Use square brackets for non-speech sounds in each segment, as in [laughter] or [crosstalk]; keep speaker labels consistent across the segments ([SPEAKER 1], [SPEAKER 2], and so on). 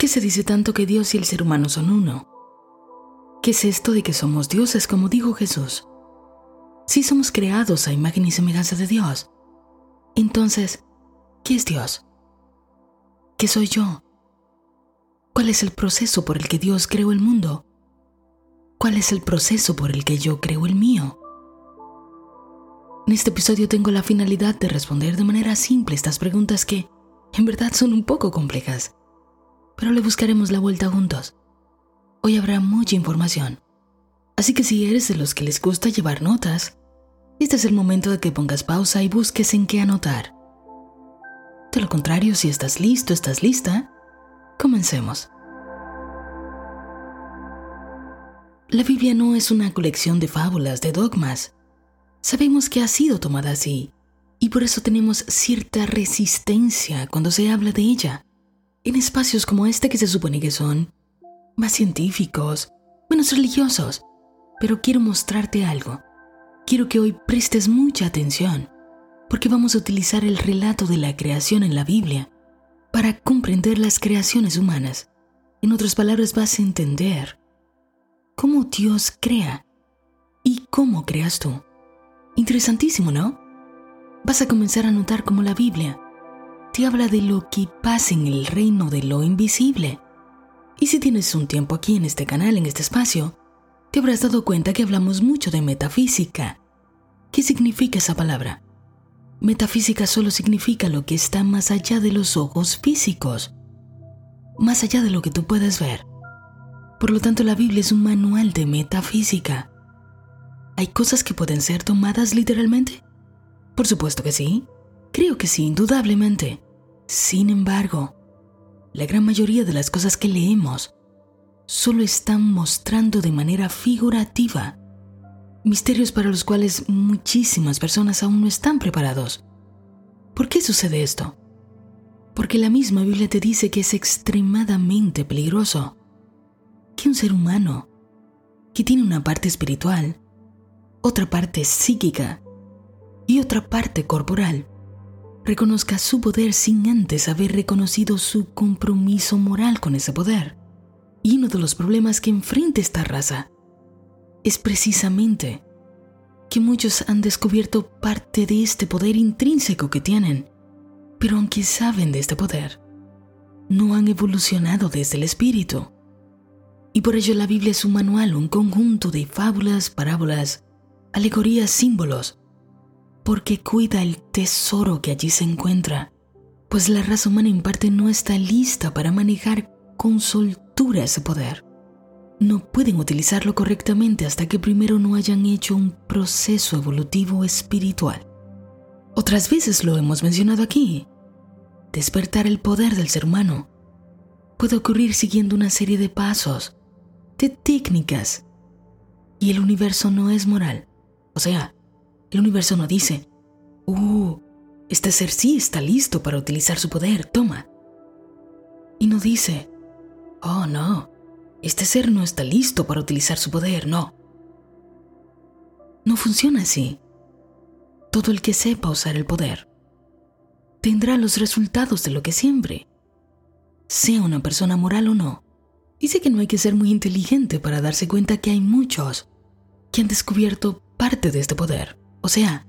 [SPEAKER 1] qué se dice tanto que Dios y el ser humano son uno? ¿Qué es esto de que somos dioses, como dijo Jesús? Si somos creados a imagen y semejanza de Dios, entonces, ¿qué es Dios? ¿Qué soy yo? ¿Cuál es el proceso por el que Dios creó el mundo? ¿Cuál es el proceso por el que yo creo el mío? En este episodio tengo la finalidad de responder de manera simple estas preguntas que, en verdad, son un poco complejas, pero le buscaremos la vuelta juntos. Hoy habrá mucha información, así que si eres de los que les gusta llevar notas, este es el momento de que pongas pausa y busques en qué anotar. De lo contrario, si estás listo, estás lista, comencemos. La Biblia no es una colección de fábulas, de dogmas. Sabemos que ha sido tomada así, y por eso tenemos cierta resistencia cuando se habla de ella. En espacios como este que se supone que son más científicos, menos religiosos. Pero quiero mostrarte algo quiero que hoy prestes mucha atención, porque vamos a utilizar el relato de la creación en la Biblia para comprender las creaciones humanas. En otras palabras, vas a entender cómo Dios crea y cómo creas tú. Interesantísimo, ¿no? Vas a comenzar a notar cómo la Biblia te habla de lo que pasa en el reino de lo invisible. Y si tienes un tiempo aquí en este canal, en este espacio, te habrás dado cuenta que hablamos mucho de metafísica, ¿Qué significa esa palabra? Metafísica solo significa lo que está más allá de los ojos físicos, más allá de lo que tú puedes ver. Por lo tanto, la Biblia es un manual de metafísica. ¿Hay cosas que pueden ser tomadas literalmente? Por supuesto que sí. Creo que sí, indudablemente. Sin embargo, la gran mayoría de las cosas que leemos solo están mostrando de manera figurativa misterios para los cuales muchísimas personas aún no están preparados. ¿Por qué sucede esto? Porque la misma Biblia te dice que es extremadamente peligroso que un ser humano, que tiene una parte espiritual, otra parte psíquica y otra parte corporal, reconozca su poder sin antes haber reconocido su compromiso moral con ese poder. Y uno de los problemas que enfrenta esta raza es precisamente que muchos han descubierto parte de este poder intrínseco que tienen, pero aunque saben de este poder, no han evolucionado desde el espíritu. Y por ello la Biblia es un manual, un conjunto de fábulas, parábolas, alegorías, símbolos, porque cuida el tesoro que allí se encuentra, pues la raza humana en parte no está lista para manejar con soltura ese poder no pueden utilizarlo correctamente hasta que primero no hayan hecho un proceso evolutivo espiritual. Otras veces lo hemos mencionado aquí. Despertar el poder del ser humano puede ocurrir siguiendo una serie de pasos, de técnicas. Y el universo no es moral. O sea, el universo no dice, uh, este ser sí está listo para utilizar su poder, toma. Y no dice, oh no, este ser no está listo para utilizar su poder, no. No funciona así. Todo el que sepa usar el poder tendrá los resultados de lo que siempre, sea una persona moral o no. Dice que no hay que ser muy inteligente para darse cuenta que hay muchos que han descubierto parte de este poder, o sea,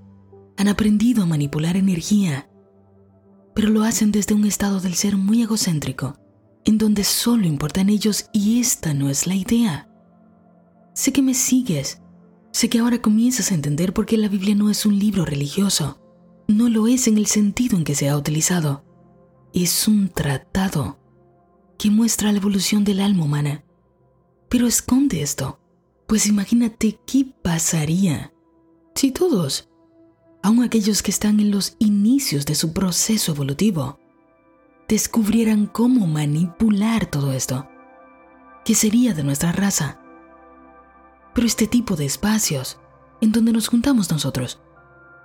[SPEAKER 1] han aprendido a manipular energía, pero lo hacen desde un estado del ser muy egocéntrico en donde solo importan ellos y esta no es la idea. Sé que me sigues, sé que ahora comienzas a entender por qué la Biblia no es un libro religioso, no lo es en el sentido en que se ha utilizado, es un tratado que muestra la evolución del alma humana. Pero esconde esto, pues imagínate qué pasaría si todos, aun aquellos que están en los inicios de su proceso evolutivo, descubrieran cómo manipular todo esto. ¿Qué sería de nuestra raza? Pero este tipo de espacios, en donde nos juntamos nosotros,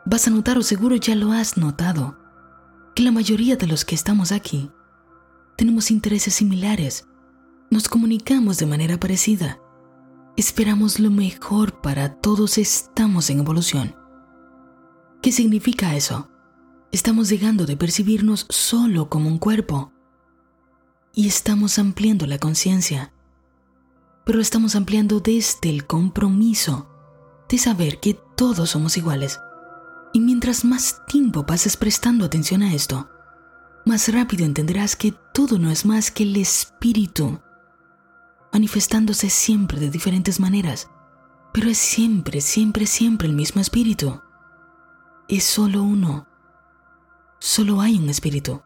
[SPEAKER 1] vas a notar o seguro ya lo has notado, que la mayoría de los que estamos aquí tenemos intereses similares, nos comunicamos de manera parecida, esperamos lo mejor para todos, estamos en evolución. ¿Qué significa eso? estamos dejando de percibirnos solo como un cuerpo y estamos ampliando la conciencia. Pero estamos ampliando desde el compromiso de saber que todos somos iguales. Y mientras más tiempo pases prestando atención a esto, más rápido entenderás que todo no es más que el espíritu, manifestándose siempre de diferentes maneras, pero es siempre, siempre, siempre el mismo espíritu. Es solo uno. Solo hay un espíritu.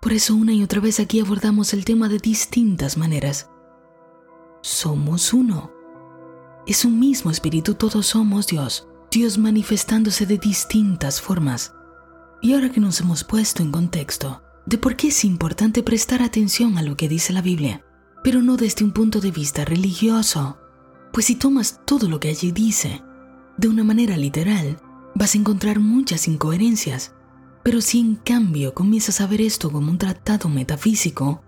[SPEAKER 1] Por eso una y otra vez aquí abordamos el tema de distintas maneras. Somos uno. Es un mismo espíritu, todos somos Dios, Dios manifestándose de distintas formas. Y ahora que nos hemos puesto en contexto de por qué es importante prestar atención a lo que dice la Biblia, pero no desde un punto de vista religioso, pues si tomas todo lo que allí dice de una manera literal, vas a encontrar muchas incoherencias pero si en cambio comienzas a ver esto como un tratado metafísico,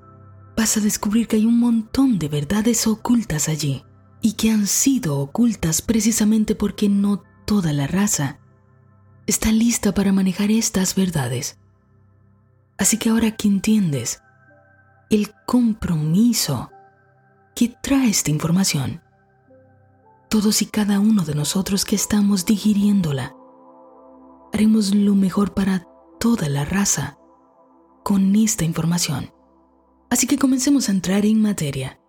[SPEAKER 1] vas a descubrir que hay un montón de verdades ocultas allí y que han sido ocultas precisamente porque no toda la raza está lista para manejar estas verdades. Así que ahora que entiendes el compromiso que trae esta información, todos y cada uno de nosotros que estamos digiriéndola, haremos lo mejor para toda la raza con esta información. Así que comencemos a entrar en materia.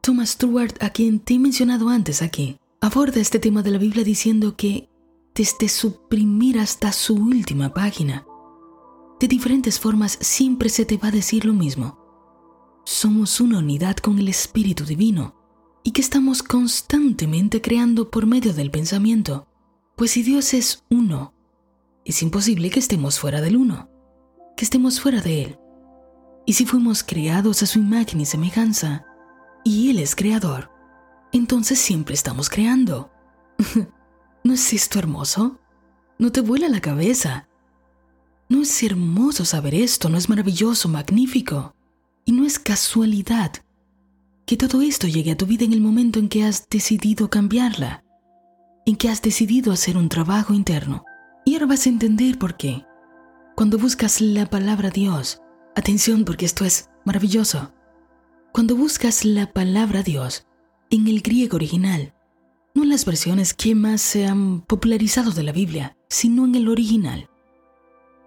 [SPEAKER 1] Thomas Stewart, a quien te he mencionado antes aquí, aborda este tema de la Biblia diciendo que desde su hasta su última página, de diferentes formas siempre se te va a decir lo mismo. Somos una unidad con el Espíritu Divino y que estamos constantemente creando por medio del pensamiento, pues si Dios es uno, es imposible que estemos fuera del uno, que estemos fuera de Él. Y si fuimos creados a su imagen y semejanza, y Él es creador, entonces siempre estamos creando. [laughs] ¿No es esto hermoso? ¿No te vuela la cabeza? ¿No es hermoso saber esto? ¿No es maravilloso, magnífico? Y no es casualidad que todo esto llegue a tu vida en el momento en que has decidido cambiarla, en que has decidido hacer un trabajo interno y ahora vas a entender por qué. Cuando buscas la palabra Dios, atención porque esto es maravilloso. Cuando buscas la palabra Dios en el griego original, no en las versiones que más se han popularizado de la Biblia, sino en el original,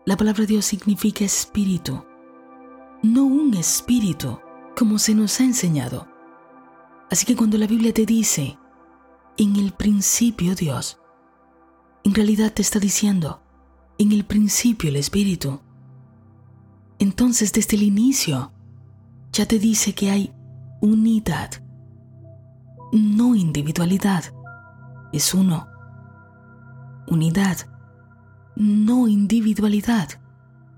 [SPEAKER 1] la palabra Dios significa espíritu, no un espíritu como se nos ha enseñado. Así que cuando la Biblia te dice, en el principio Dios, en realidad te está diciendo, en el principio el Espíritu. Entonces desde el inicio ya te dice que hay unidad, no individualidad, es uno. Unidad, no individualidad.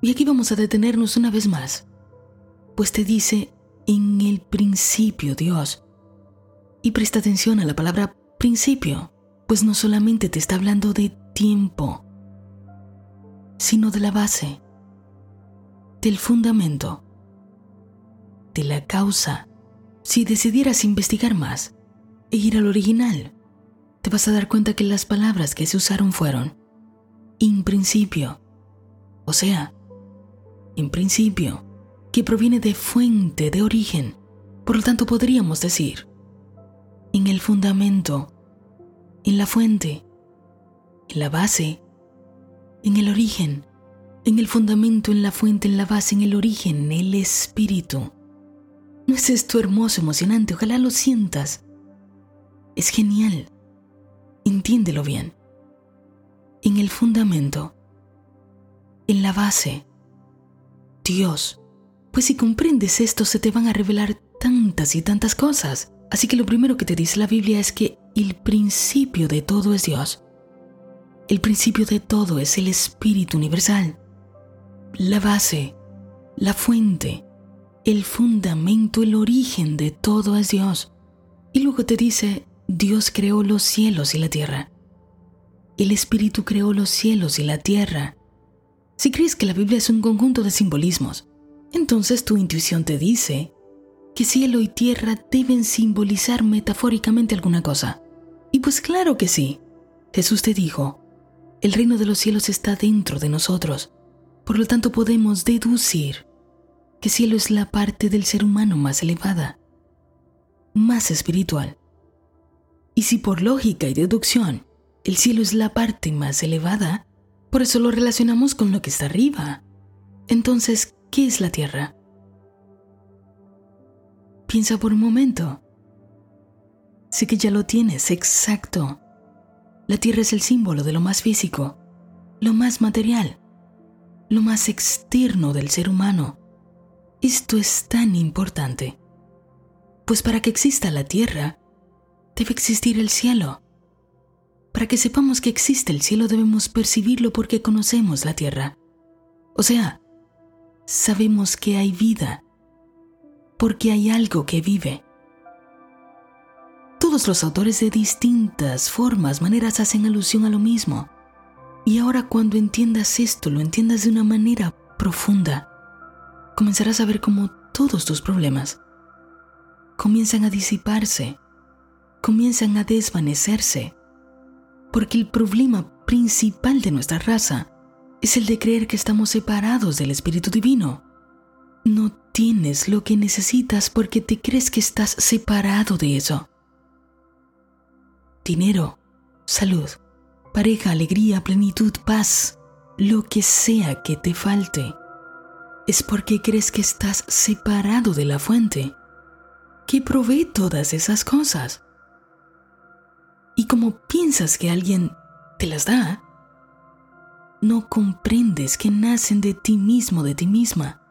[SPEAKER 1] Y aquí vamos a detenernos una vez más, pues te dice en el principio Dios. Y presta atención a la palabra principio pues no solamente te está hablando de tiempo, sino de la base, del fundamento, de la causa. Si decidieras investigar más e ir al original, te vas a dar cuenta que las palabras que se usaron fueron in principio, o sea, en principio, que proviene de fuente, de origen. Por lo tanto, podríamos decir, en el fundamento, en la fuente, en la base, en el origen, en el fundamento, en la fuente, en la base, en el origen, en el espíritu. ¿No es esto hermoso, emocionante? Ojalá lo sientas. Es genial. Entiéndelo bien. En el fundamento, en la base, Dios. Pues si comprendes esto se te van a revelar tantas y tantas cosas. Así que lo primero que te dice la Biblia es que el principio de todo es Dios. El principio de todo es el Espíritu Universal. La base, la fuente, el fundamento, el origen de todo es Dios. Y luego te dice, Dios creó los cielos y la tierra. El Espíritu creó los cielos y la tierra. Si crees que la Biblia es un conjunto de simbolismos, entonces tu intuición te dice que cielo y tierra deben simbolizar metafóricamente alguna cosa. Y pues claro que sí. Jesús te dijo, el reino de los cielos está dentro de nosotros. Por lo tanto podemos deducir que cielo es la parte del ser humano más elevada, más espiritual. Y si por lógica y deducción el cielo es la parte más elevada, por eso lo relacionamos con lo que está arriba. Entonces, ¿qué es la tierra? Piensa por un momento. Sé que ya lo tienes, exacto. La tierra es el símbolo de lo más físico, lo más material, lo más externo del ser humano. Esto es tan importante. Pues para que exista la tierra, debe existir el cielo. Para que sepamos que existe el cielo debemos percibirlo porque conocemos la tierra. O sea, sabemos que hay vida, porque hay algo que vive. Todos los autores de distintas formas, maneras hacen alusión a lo mismo. Y ahora cuando entiendas esto, lo entiendas de una manera profunda, comenzarás a ver cómo todos tus problemas comienzan a disiparse, comienzan a desvanecerse, porque el problema principal de nuestra raza es el de creer que estamos separados del Espíritu Divino. No tienes lo que necesitas porque te crees que estás separado de eso. Dinero, salud, pareja, alegría, plenitud, paz, lo que sea que te falte, es porque crees que estás separado de la fuente que provee todas esas cosas. Y como piensas que alguien te las da, no comprendes que nacen de ti mismo, de ti misma,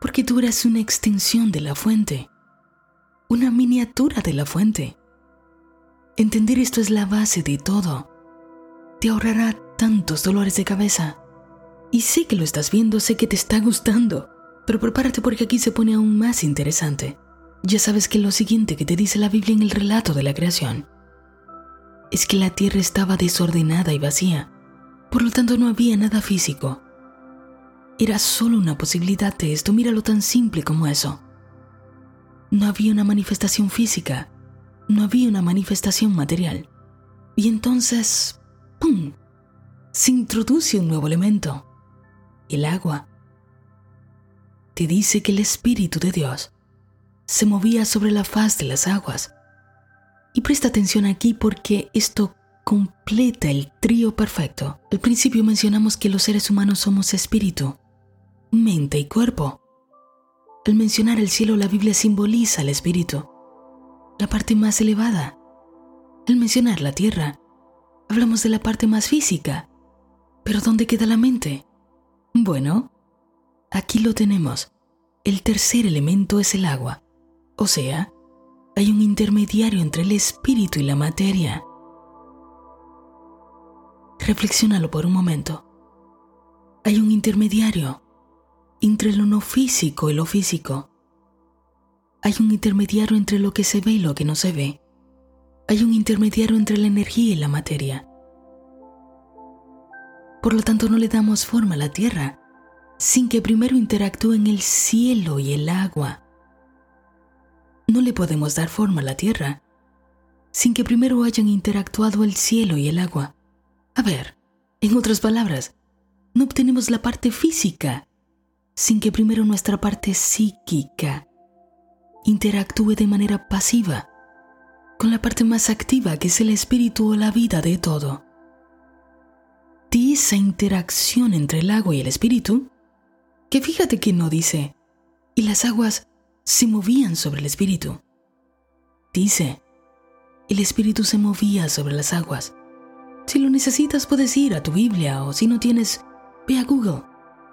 [SPEAKER 1] porque tú eres una extensión de la fuente, una miniatura de la fuente. Entender esto es la base de todo. Te ahorrará tantos dolores de cabeza. Y sé que lo estás viendo, sé que te está gustando, pero prepárate porque aquí se pone aún más interesante. Ya sabes que lo siguiente que te dice la Biblia en el relato de la creación es que la tierra estaba desordenada y vacía, por lo tanto no había nada físico. Era solo una posibilidad de esto, míralo tan simple como eso. No había una manifestación física, no había una manifestación material. Y entonces, ¡pum!, se introduce un nuevo elemento, el agua. Te dice que el Espíritu de Dios se movía sobre la faz de las aguas. Y presta atención aquí porque esto completa el trío perfecto. Al principio mencionamos que los seres humanos somos espíritu, mente y cuerpo. Al mencionar el cielo, la Biblia simboliza el espíritu, la parte más elevada. Al mencionar la tierra, hablamos de la parte más física. Pero ¿dónde queda la mente? Bueno, aquí lo tenemos. El tercer elemento es el agua. O sea, hay un intermediario entre el espíritu y la materia. Reflexiónalo por un momento. Hay un intermediario entre lo no físico y lo físico. Hay un intermediario entre lo que se ve y lo que no se ve. Hay un intermediario entre la energía y la materia. Por lo tanto, no le damos forma a la tierra sin que primero interactúen el cielo y el agua. No le podemos dar forma a la tierra sin que primero hayan interactuado el cielo y el agua. A ver, en otras palabras, no obtenemos la parte física sin que primero nuestra parte psíquica interactúe de manera pasiva con la parte más activa que es el espíritu o la vida de todo. De esa interacción entre el agua y el espíritu, que fíjate que no dice, y las aguas se movían sobre el espíritu. Dice, el espíritu se movía sobre las aguas. Si lo necesitas puedes ir a tu Biblia o si no tienes, ve a Google,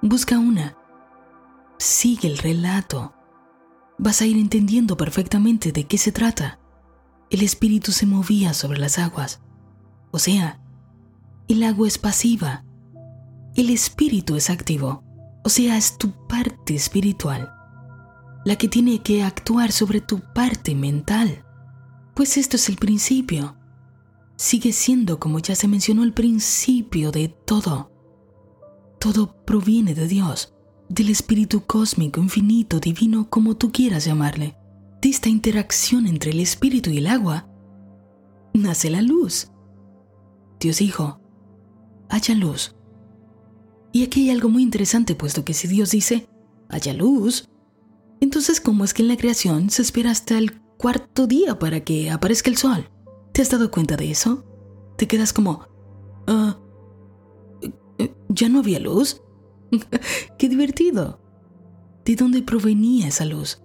[SPEAKER 1] busca una. Sigue el relato. Vas a ir entendiendo perfectamente de qué se trata. El espíritu se movía sobre las aguas. O sea, el agua es pasiva. El espíritu es activo. O sea, es tu parte espiritual la que tiene que actuar sobre tu parte mental. Pues esto es el principio. Sigue siendo, como ya se mencionó, el principio de todo. Todo proviene de Dios, del espíritu cósmico, infinito, divino, como tú quieras llamarle. De esta interacción entre el espíritu y el agua, nace la luz. Dios dijo, haya luz. Y aquí hay algo muy interesante, puesto que si Dios dice, haya luz, Entonces, ¿cómo es que en la creación se espera hasta el cuarto día para que aparezca el sol? ¿Te has dado cuenta de eso? Te quedas como, ah, ¿ya no había luz? [laughs] ¡Qué divertido! ¿De dónde provenía esa luz?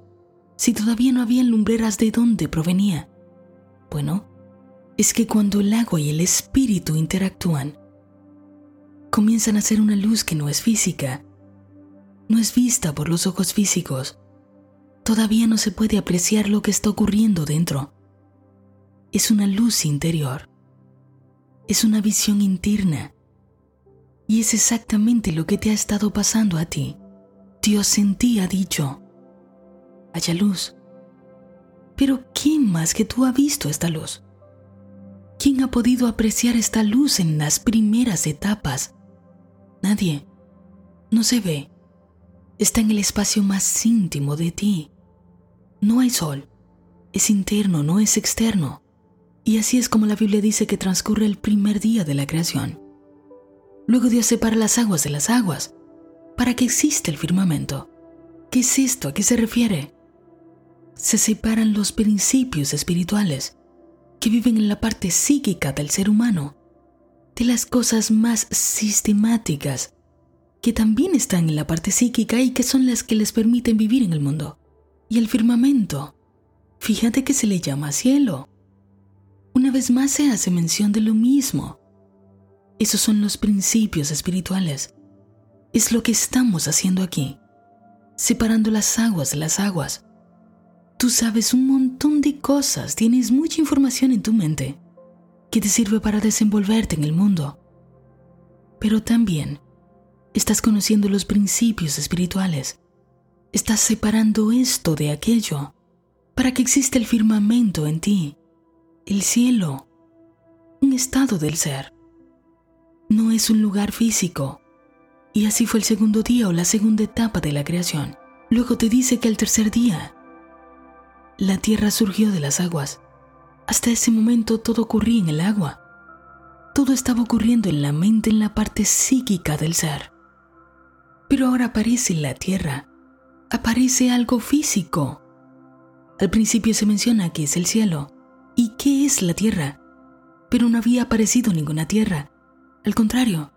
[SPEAKER 1] Si todavía no había lumbreras, ¿de dónde provenía? Bueno, es que cuando el agua y el espíritu interactúan, comienzan a ser una luz que no es física, no es vista por los ojos físicos. Todavía no se puede apreciar lo que está ocurriendo dentro. Es una luz interior. Es una visión interna. Y es exactamente lo que te ha estado pasando a ti. Dios en ti ha dicho, haya luz. Pero ¿quién más que tú ha visto esta luz? ¿Quién ha podido apreciar esta luz en las primeras etapas? Nadie. No se ve. Está en el espacio más íntimo de ti. No hay sol. Es interno, no es externo. Y así es como la Biblia dice que transcurre el primer día de la creación. Luego Dios separa las aguas de las aguas para que exista el firmamento. ¿Qué es esto? ¿A qué se refiere? Se separan los principios espirituales que viven en la parte psíquica del ser humano de las cosas más sistemáticas que también están en la parte psíquica y que son las que les permiten vivir en el mundo. Y el firmamento, fíjate que se le llama cielo. Una vez más se hace mención de lo mismo. Esos son los principios espirituales. Es lo que estamos haciendo aquí, separando las aguas de las aguas. Tú sabes un montón de cosas, tienes mucha información en tu mente que te sirve para desenvolverte en el mundo. Pero también estás conociendo los principios espirituales. Estás separando esto de aquello para que exista el firmamento en ti, el cielo, un estado del ser. No es un lugar físico. Y así fue el segundo día o la segunda etapa de la creación. Luego te dice que el tercer día, la tierra surgió de las aguas hasta ese momento todo ocurría en el agua. Todo estaba ocurriendo en la mente, en la parte psíquica del ser. Pero ahora aparece la tierra, aparece algo físico. Al principio se menciona que es el cielo. ¿Y qué es la tierra? Pero no había aparecido ninguna tierra. Al contrario,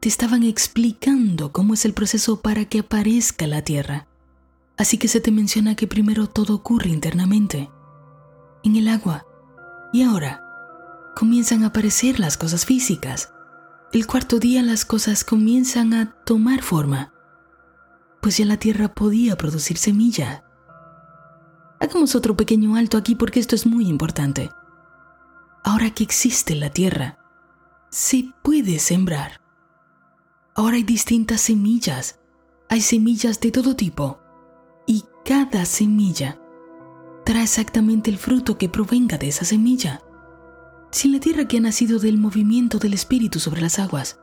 [SPEAKER 1] te estaban explicando cómo es el proceso para que aparezca la tierra. Así que se te menciona que primero todo ocurre internamente en el agua. Y ahora comienzan a aparecer las cosas físicas. El cuarto día las cosas comienzan a tomar forma, pues ya la tierra podía producir semilla. Hagamos otro pequeño alto aquí porque esto es muy importante. Ahora que existe la tierra, se puede sembrar. Ahora hay distintas semillas. Hay semillas de todo tipo. Y cada semilla dará exactamente el fruto que provenga de esa semilla. Si la tierra que ha nacido del movimiento del espíritu sobre las aguas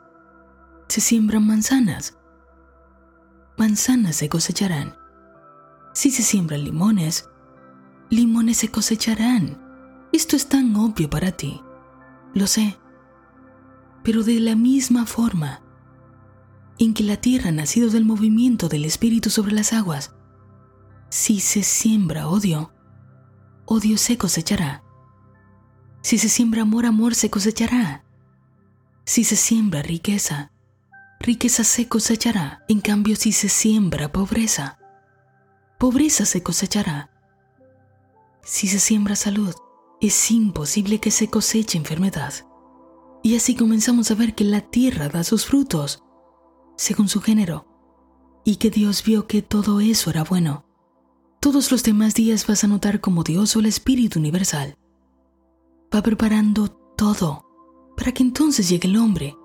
[SPEAKER 1] se siembran manzanas, manzanas se cosecharán. Si se siembran limones, limones se cosecharán. Esto es tan obvio para ti, lo sé. Pero de la misma forma en que la tierra nacido del movimiento del espíritu sobre las aguas, si se siembra odio, odio se cosechará. Si se siembra amor, amor se cosechará. Si se siembra riqueza, riqueza se cosechará. En cambio, si se siembra pobreza, pobreza se cosechará. Si se siembra salud, es imposible que se coseche enfermedad. Y así comenzamos a ver que la tierra da sus frutos, según su género, y que Dios vio que todo eso era bueno. Todos los demás días vas a notar como Dios o el Espíritu Universal va preparando todo para que entonces llegue el hombre.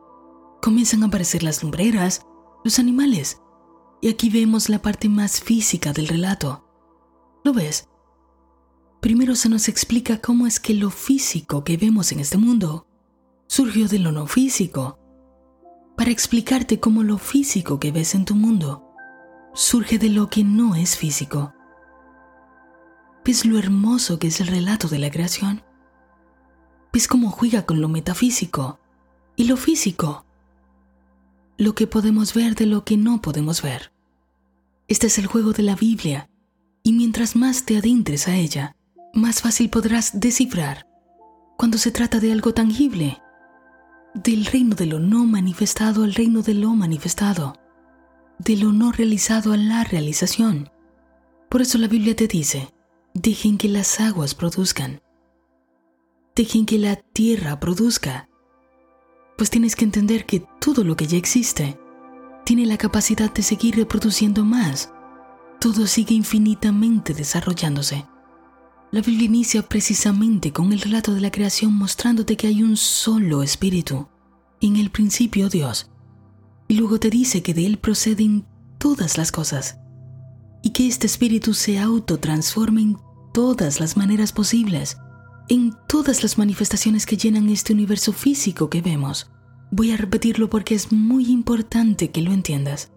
[SPEAKER 1] Comienzan a aparecer las lumbreras, los animales, y aquí vemos la parte más física del relato. ¿Lo ves? Primero se nos explica cómo es que lo físico que vemos en este mundo surgió de lo no físico, para explicarte cómo lo físico que ves en tu mundo surge de lo que no es físico. ¿Ves lo hermoso que es el relato de la creación? ¿Ves cómo juega con lo metafísico y lo físico? Lo que podemos ver de lo que no podemos ver. Este es el juego de la Biblia Y mientras más te adentres a ella, más fácil podrás descifrar cuando se trata de algo tangible, del reino de lo no manifestado al reino de lo manifestado, de lo no realizado a la realización. Por eso la Biblia te dice, dejen que las aguas produzcan, dejen que la tierra produzca, pues tienes que entender que todo lo que ya existe tiene la capacidad de seguir reproduciendo más, todo sigue infinitamente desarrollándose. La Biblia inicia precisamente con el relato de la creación mostrándote que hay un solo espíritu, en el principio Dios, y luego te dice que de él proceden todas las cosas, y que este espíritu se autotransforma en todas las maneras posibles, en todas las manifestaciones que llenan este universo físico que vemos. Voy a repetirlo porque es muy importante que lo entiendas.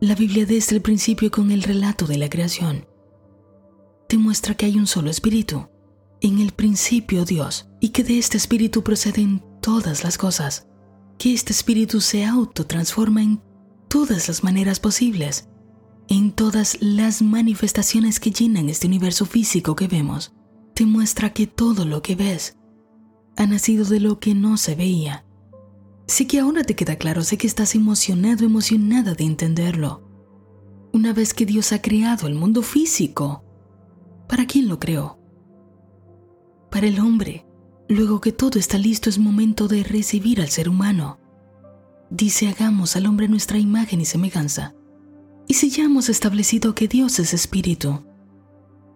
[SPEAKER 1] La Biblia desde el principio con el relato de la creación demuestra que hay un solo espíritu, en el principio Dios, y que de este espíritu proceden todas las cosas, que este espíritu se autotransforma en todas las maneras posibles, en todas las manifestaciones que llenan este universo físico que vemos, demuestra que todo lo que ves ha nacido de lo que no se veía. Sé que ahora te queda claro, sé que estás emocionado, emocionada de entenderlo. Una vez que Dios ha creado el mundo físico, ¿Para quién lo creó? Para el hombre. Luego que todo está listo es momento de recibir al ser humano. Dice hagamos al hombre nuestra imagen y semejanza. Y si ya hemos establecido que Dios es espíritu,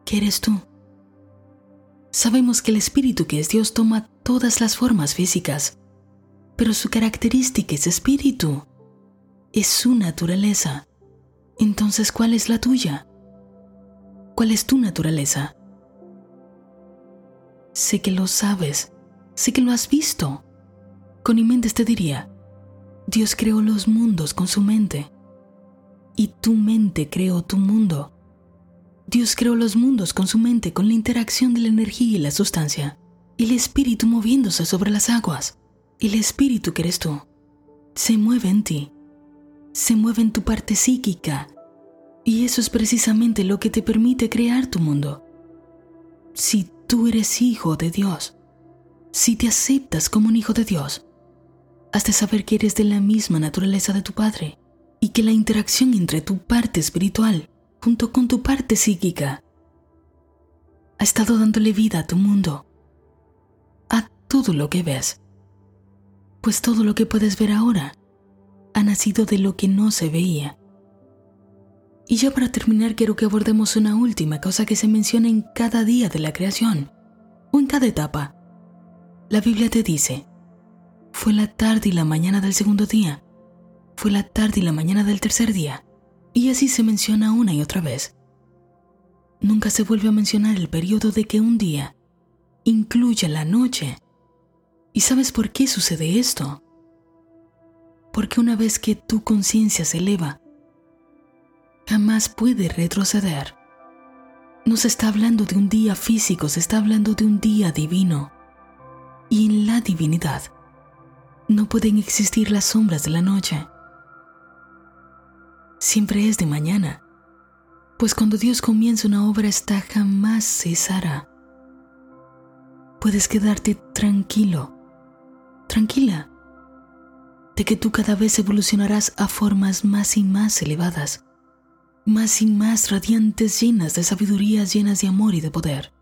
[SPEAKER 1] ¿qué eres tú? Sabemos que el espíritu que es Dios toma todas las formas físicas, pero su característica es espíritu, es su naturaleza. Entonces, ¿cuál es la tuya? ¿Cuál es tu naturaleza? Sé que lo sabes, sé que lo has visto. Con mente te diría, Dios creó los mundos con su mente y tu mente creó tu mundo. Dios creó los mundos con su mente, con la interacción de la energía y la sustancia, el espíritu moviéndose sobre las aguas. El espíritu que eres tú se mueve en ti, se mueve en tu parte psíquica, y eso es precisamente lo que te permite crear tu mundo. Si tú eres hijo de Dios, si te aceptas como un hijo de Dios, has saber que eres de la misma naturaleza de tu Padre y que la interacción entre tu parte espiritual junto con tu parte psíquica ha estado dándole vida a tu mundo, a todo lo que ves. Pues todo lo que puedes ver ahora ha nacido de lo que no se veía. Y ya para terminar quiero que abordemos una última cosa que se menciona en cada día de la creación, o en cada etapa. La Biblia te dice, fue la tarde y la mañana del segundo día, fue la tarde y la mañana del tercer día, y así se menciona una y otra vez. Nunca se vuelve a mencionar el periodo de que un día incluya la noche. ¿Y sabes por qué sucede esto? Porque una vez que tu conciencia se eleva jamás puede retroceder. No se está hablando de un día físico, se está hablando de un día divino. Y en la divinidad no pueden existir las sombras de la noche. Siempre es de mañana, pues cuando Dios comienza una obra esta jamás cesará. Puedes quedarte tranquilo, tranquila, de que tú cada vez evolucionarás a formas más y más elevadas más y más radiantes, llenas de sabiduría, llenas de amor y de poder.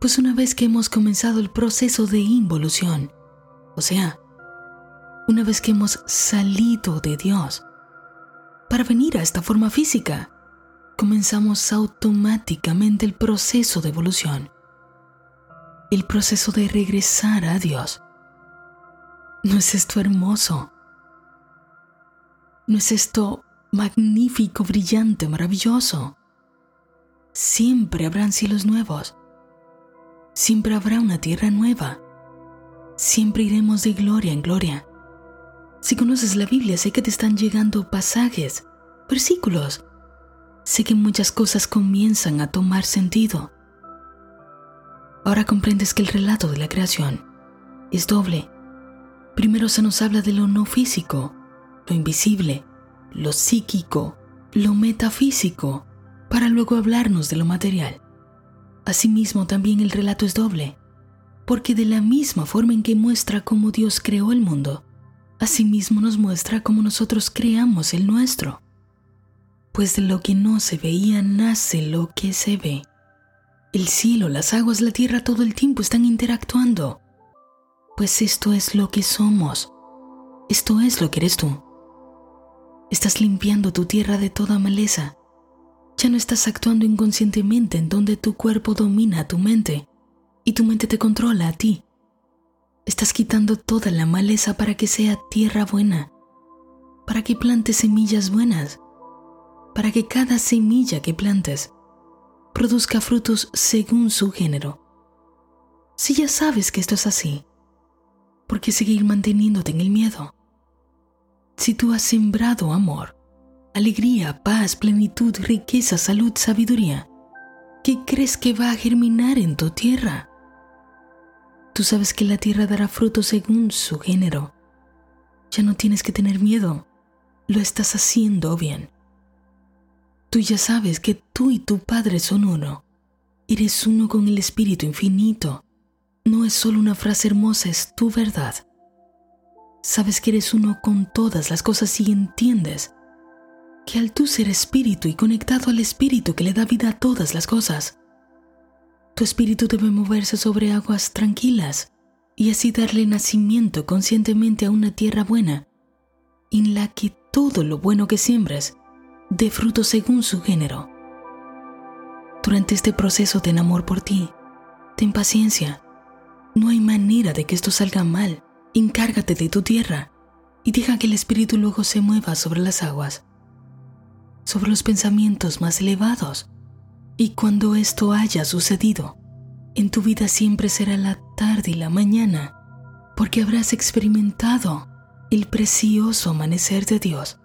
[SPEAKER 1] Pues una vez que hemos comenzado el proceso de involución, o sea, una vez que hemos salido de Dios para venir a esta forma física, comenzamos automáticamente el proceso de evolución, el proceso de regresar a Dios. ¿No es esto hermoso? ¿No es esto magnífico, brillante, maravilloso. Siempre habrán cielos nuevos. Siempre habrá una tierra nueva. Siempre iremos de gloria en gloria. Si conoces la Biblia, sé que te están llegando pasajes, versículos. Sé que muchas cosas comienzan a tomar sentido. Ahora comprendes que el relato de la creación es doble. Primero se nos habla de lo no físico, lo invisible, lo psíquico, lo metafísico, para luego hablarnos de lo material. Asimismo, también el relato es doble, porque de la misma forma en que muestra cómo Dios creó el mundo, asimismo nos muestra cómo nosotros creamos el nuestro. Pues de lo que no se veía nace lo que se ve. El cielo, las aguas, la tierra todo el tiempo están interactuando. Pues esto es lo que somos. Esto es lo que eres tú. Estás limpiando tu tierra de toda maleza. Ya no estás actuando inconscientemente en donde tu cuerpo domina a tu mente y tu mente te controla a ti. Estás quitando toda la maleza para que sea tierra buena, para que plantes semillas buenas, para que cada semilla que plantes produzca frutos según su género. Si ya sabes que esto es así, ¿por qué seguir manteniéndote en el miedo? Si tú has sembrado amor, alegría, paz, plenitud, riqueza, salud, sabiduría, ¿qué crees que va a germinar en tu tierra? Tú sabes que la tierra dará fruto según su género. Ya no tienes que tener miedo, lo estás haciendo bien. Tú ya sabes que tú y tu Padre son uno. Eres uno con el Espíritu infinito. No es solo una frase hermosa, es tu verdad. Sabes que eres uno con todas las cosas y entiendes que al tú ser espíritu y conectado al espíritu que le da vida a todas las cosas, tu espíritu debe moverse sobre aguas tranquilas y así darle nacimiento conscientemente a una tierra buena, en la que todo lo bueno que siembres dé fruto según su género. Durante este proceso ten amor por ti, ten paciencia. No hay manera de que esto salga mal encárgate de tu tierra y deja que el Espíritu luego se mueva sobre las aguas, sobre los pensamientos más elevados. Y cuando esto haya sucedido, en tu vida siempre será la tarde y la mañana, porque habrás experimentado el precioso amanecer de Dios.